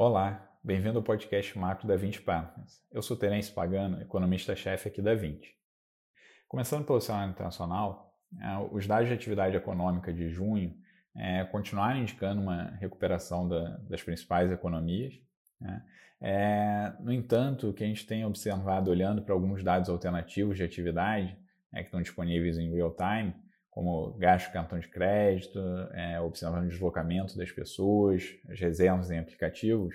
Olá, bem-vindo ao podcast Macro da 20 Partners. Eu sou Terence Pagano, economista-chefe aqui da 20. Começando pelo cenário internacional, é, os dados de atividade econômica de junho é, continuaram indicando uma recuperação da, das principais economias. Né? É, no entanto, o que a gente tem observado olhando para alguns dados alternativos de atividade é, que estão disponíveis em real time, como gasto de cartão de crédito, é, observando o deslocamento das pessoas, as reservas em aplicativos,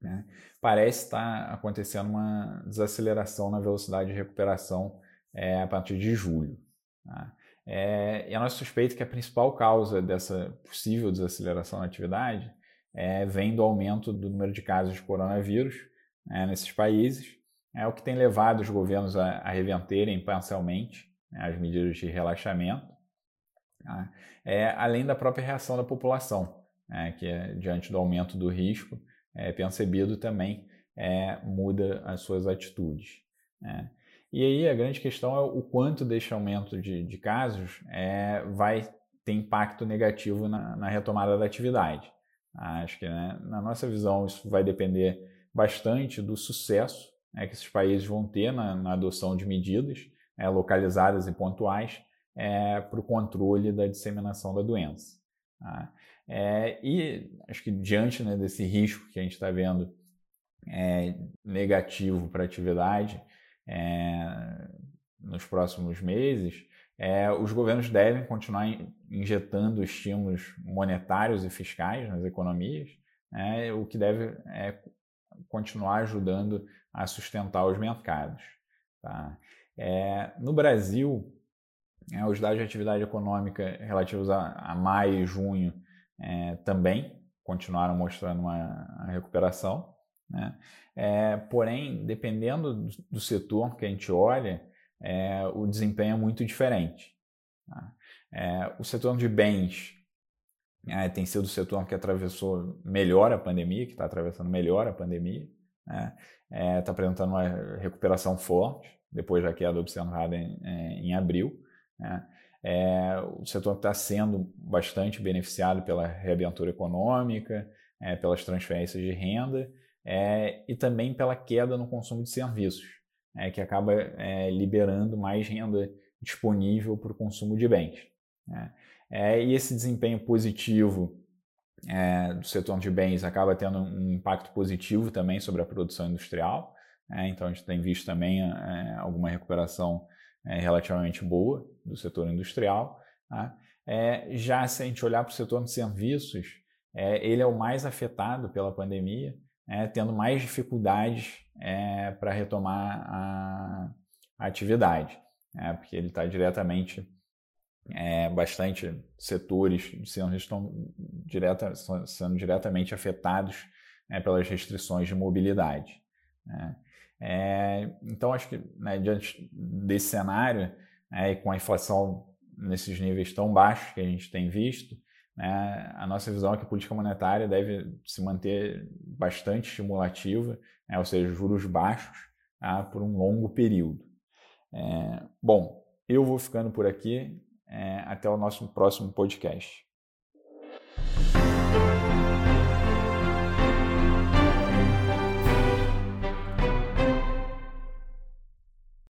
né, parece estar acontecendo uma desaceleração na velocidade de recuperação é, a partir de julho. Tá? É, e a nossa suspeita é que a principal causa dessa possível desaceleração na atividade é, vem do aumento do número de casos de coronavírus né, nesses países, é o que tem levado os governos a, a reverterem parcialmente né, as medidas de relaxamento, tá? é, além da própria reação da população, né, que é, diante do aumento do risco é, percebido também é, muda as suas atitudes. Né. E aí a grande questão é o quanto deste aumento de, de casos é, vai ter impacto negativo na, na retomada da atividade. Acho que, né, na nossa visão, isso vai depender bastante do sucesso né, que esses países vão ter na, na adoção de medidas é, localizadas e pontuais é, para o controle da disseminação da doença. Tá? É, e acho que diante né, desse risco que a gente está vendo é, negativo para a atividade é, nos próximos meses, é, os governos devem continuar injetando estímulos monetários e fiscais nas economias, né, o que deve continuar ajudando a sustentar os mercados. Tá? É, no Brasil, é, os dados de atividade econômica relativos a, a maio e junho é, também continuaram mostrando uma recuperação. Né? É, porém, dependendo do, do, setor que a gente olha, é, o desempenho é muito diferente. Tá? É, o setor de bens é, tem sido o setor que atravessou melhor a pandemia, que está atravessando melhor a pandemia, está né? é, apresentando uma recuperação forte depois da queda observada em, em abril. Né? É, o setor está sendo bastante beneficiado pela reabertura econômica, é, pelas transferências de renda é, e também pela queda no consumo de serviços, é, que acaba é, liberando mais renda disponível para o consumo de bens. Né? É, e esse desempenho positivo do setor de bens acaba tendo um impacto positivo também sobre a produção industrial. Né? então a gente tem visto também alguma recuperação é, relativamente boa do setor industrial. Tá? É, já se a gente olhar para o setor de serviços, é, ele é o mais afetado pela pandemia, é, tendo mais dificuldades é, para retomar a, a atividade, né? porque ele está diretamente, é, bastante setores estão direta, sendo diretamente afetados pelas restrições de mobilidade. Né? É, então, acho que né, diante desse cenário, é, e com a inflação nesses níveis tão baixos que a gente tem visto, né, a nossa visão é que a política monetária deve se manter bastante estimulativa, né, ou seja, juros baixos, tá, por um longo período. É, bom, eu vou ficando por aqui. É, até o nosso próximo podcast.